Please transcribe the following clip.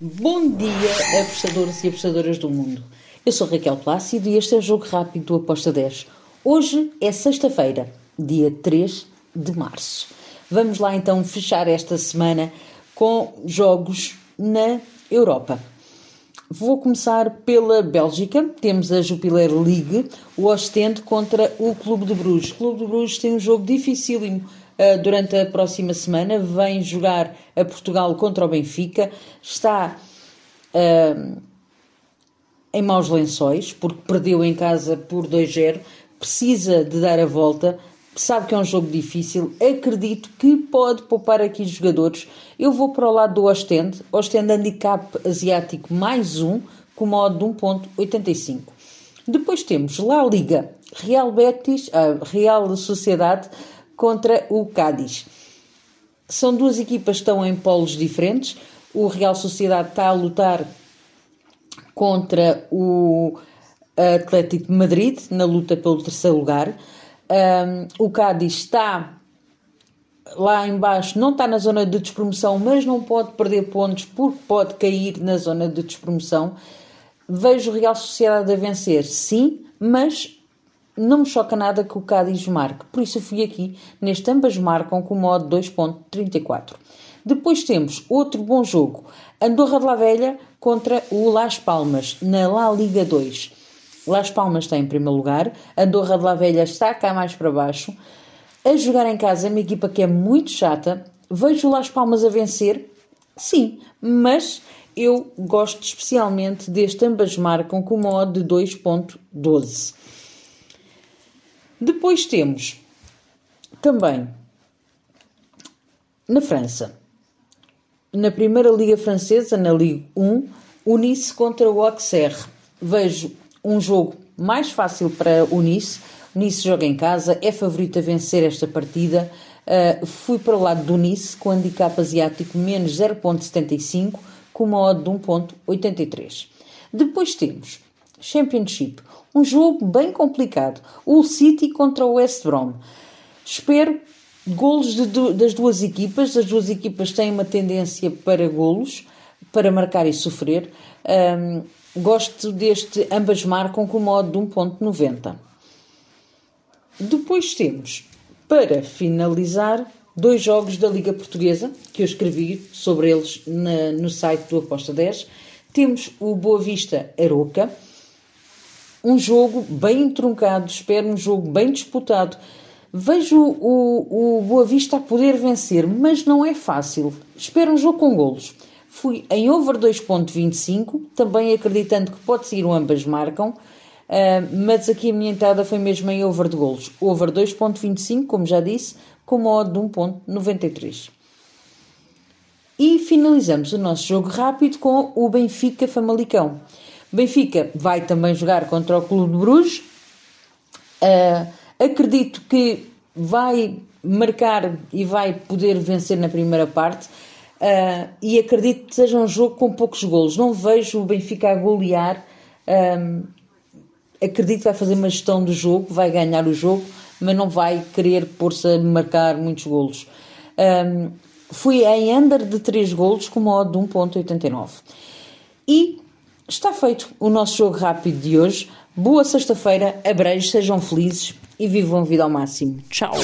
Bom dia, apostadores e apostadoras do mundo. Eu sou Raquel Plácido e este é o Jogo Rápido do Aposta 10. Hoje é sexta-feira, dia 3 de março. Vamos lá então fechar esta semana com jogos na Europa. Vou começar pela Bélgica. Temos a Jupiler League, o Ostende contra o Clube de Bruges. O Clube de Bruges tem um jogo dificílimo durante a próxima semana. Vem jogar a Portugal contra o Benfica. Está uh, em maus lençóis, porque perdeu em casa por 2-0. Precisa de dar a volta. Sabe que é um jogo difícil. Acredito que pode poupar aqui jogadores. Eu vou para o lado do Ostende. Ostende Handicap Asiático mais um, com modo de 1.85. Depois temos La Liga, Real Betis, uh, Real Sociedade contra o Cádiz. São duas equipas que estão em polos diferentes. O Real Sociedade está a lutar contra o Atlético de Madrid na luta pelo terceiro lugar. Um, o Cádiz está lá embaixo, não está na zona de despromoção, mas não pode perder pontos porque pode cair na zona de despromoção. Vejo o Real Sociedade a vencer, sim, mas não me choca nada que o Cádiz marque, por isso fui aqui neste ambas marcam com o modo 2.34. Depois temos outro bom jogo, Andorra de la Velha contra o Las Palmas, na La Liga 2. Las Palmas está em primeiro lugar, Andorra de la Velha está cá mais para baixo. A jogar em casa é uma equipa que é muito chata. Vejo o Las Palmas a vencer? Sim, mas eu gosto especialmente deste ambas marcam com o modo de 2.12. Depois temos também na França, na primeira Liga Francesa, na Liga 1, o Nice contra o Auxerre. Vejo um jogo mais fácil para o Nice. O Nice joga em casa, é favorito a vencer esta partida. Uh, fui para o lado do Nice com handicap asiático menos 0.75 com uma odd de 1.83. Depois temos Championship, um jogo bem complicado. O City contra o West Brom. Espero golos de, das duas equipas. As duas equipas têm uma tendência para golos, para marcar e sofrer. Um, gosto deste, ambas marcam com o modo de 1.90. Depois temos, para finalizar, dois jogos da Liga Portuguesa, que eu escrevi sobre eles na, no site do Aposta 10. Temos o Boa Vista Aroca, um jogo bem truncado, espero um jogo bem disputado. Vejo o, o Boa Vista a poder vencer, mas não é fácil. Espero um jogo com golos. Fui em over 2.25, também acreditando que pode ser um ambas marcam, uh, mas aqui a minha entrada foi mesmo em over de golos. Over 2.25, como já disse, com modo de 1.93. E finalizamos o nosso jogo rápido com o Benfica Famalicão. Benfica vai também jogar contra o Clube de Bruges. Uh, acredito que vai marcar e vai poder vencer na primeira parte. Uh, e acredito que seja um jogo com poucos golos. Não vejo o Benfica a golear. Um, acredito que vai fazer uma gestão do jogo, vai ganhar o jogo, mas não vai querer pôr-se a marcar muitos golos. Um, fui em under de 3 golos com modo de 1.89. E Está feito o nosso jogo rápido de hoje. Boa sexta-feira, abreijos, sejam felizes e vivam a vida ao máximo. Tchau!